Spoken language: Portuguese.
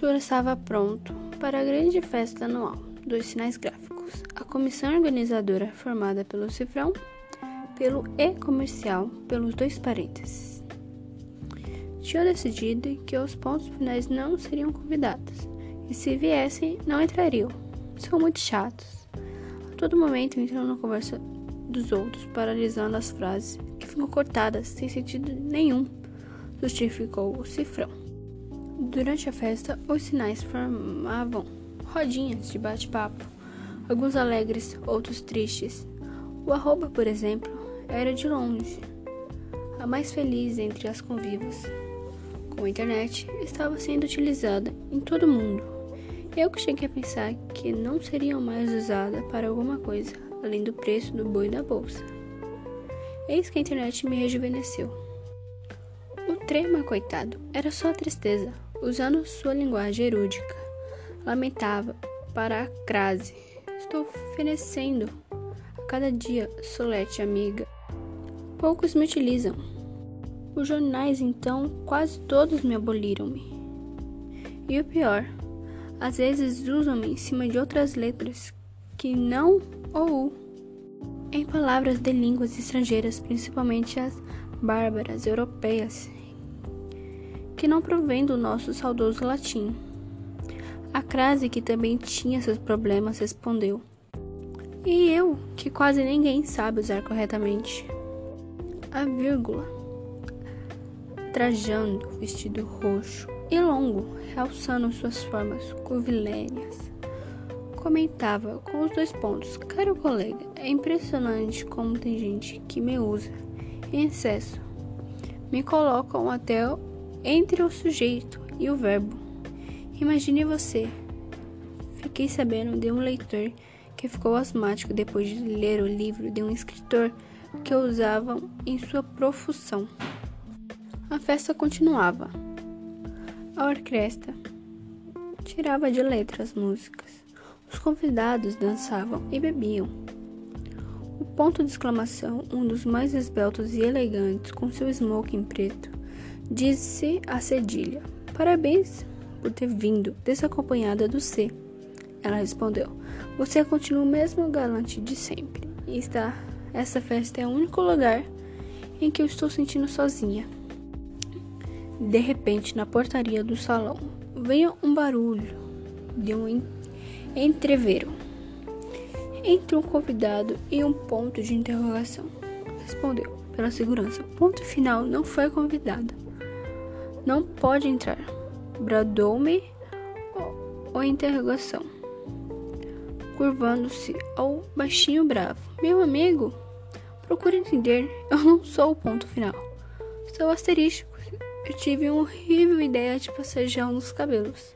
Tudo estava pronto para a grande festa anual dos sinais gráficos. A comissão organizadora, formada pelo cifrão, pelo e-comercial, pelos dois parênteses, tinha decidido que os pontos finais não seriam convidados e, se viessem, não entrariam. São muito chatos. A todo momento entram na conversa dos outros, paralisando as frases que ficam cortadas sem sentido nenhum, justificou o cifrão. Durante a festa, os sinais formavam rodinhas de bate-papo, alguns alegres, outros tristes. O arroba, por exemplo, era de longe a mais feliz entre as convivas. Com a internet, estava sendo utilizada em todo o mundo. Eu cheguei a pensar que não seria mais usada para alguma coisa além do preço do boi da bolsa. Eis que a internet me rejuvenesceu. O trema, coitado, era só tristeza, usando sua linguagem erúdica. Lamentava para a crase. Estou fenecendo. A cada dia, solete amiga. Poucos me utilizam. Os jornais, então, quase todos me aboliram-me. E o pior, às vezes usam-me em cima de outras letras que não ou. Em palavras de línguas estrangeiras, principalmente as bárbaras europeias, que não provém do nosso saudoso latim. A crase, que também tinha seus problemas, respondeu: E eu, que quase ninguém sabe usar corretamente. A vírgula, trajando vestido roxo e longo, realçando suas formas curvilíneas comentava com os dois pontos: Caro colega, é impressionante como tem gente que me usa em excesso. Me colocam até entre o sujeito e o verbo. Imagine você. Fiquei sabendo de um leitor que ficou asmático depois de ler o livro de um escritor que usavam em sua profissão. A festa continuava. A orquestra tirava de letra as músicas. Os convidados dançavam e bebiam. O ponto de exclamação, um dos mais esbeltos e elegantes, com seu smoking preto, disse a cedilha: Parabéns por ter vindo, desacompanhada do C. Ela respondeu: Você continua o mesmo galante de sempre. E está. Essa festa é o único lugar em que eu estou sentindo sozinha. De repente, na portaria do salão, veio um barulho de um entreveram entre um convidado e um ponto de interrogação. Respondeu pela segurança. Ponto final não foi convidado. Não pode entrar. Bradou-me ou interrogação. Curvando-se ao baixinho bravo. Meu amigo, procure entender, eu não sou o ponto final. Sou asterístico. Eu tive uma horrível ideia de passagear nos cabelos.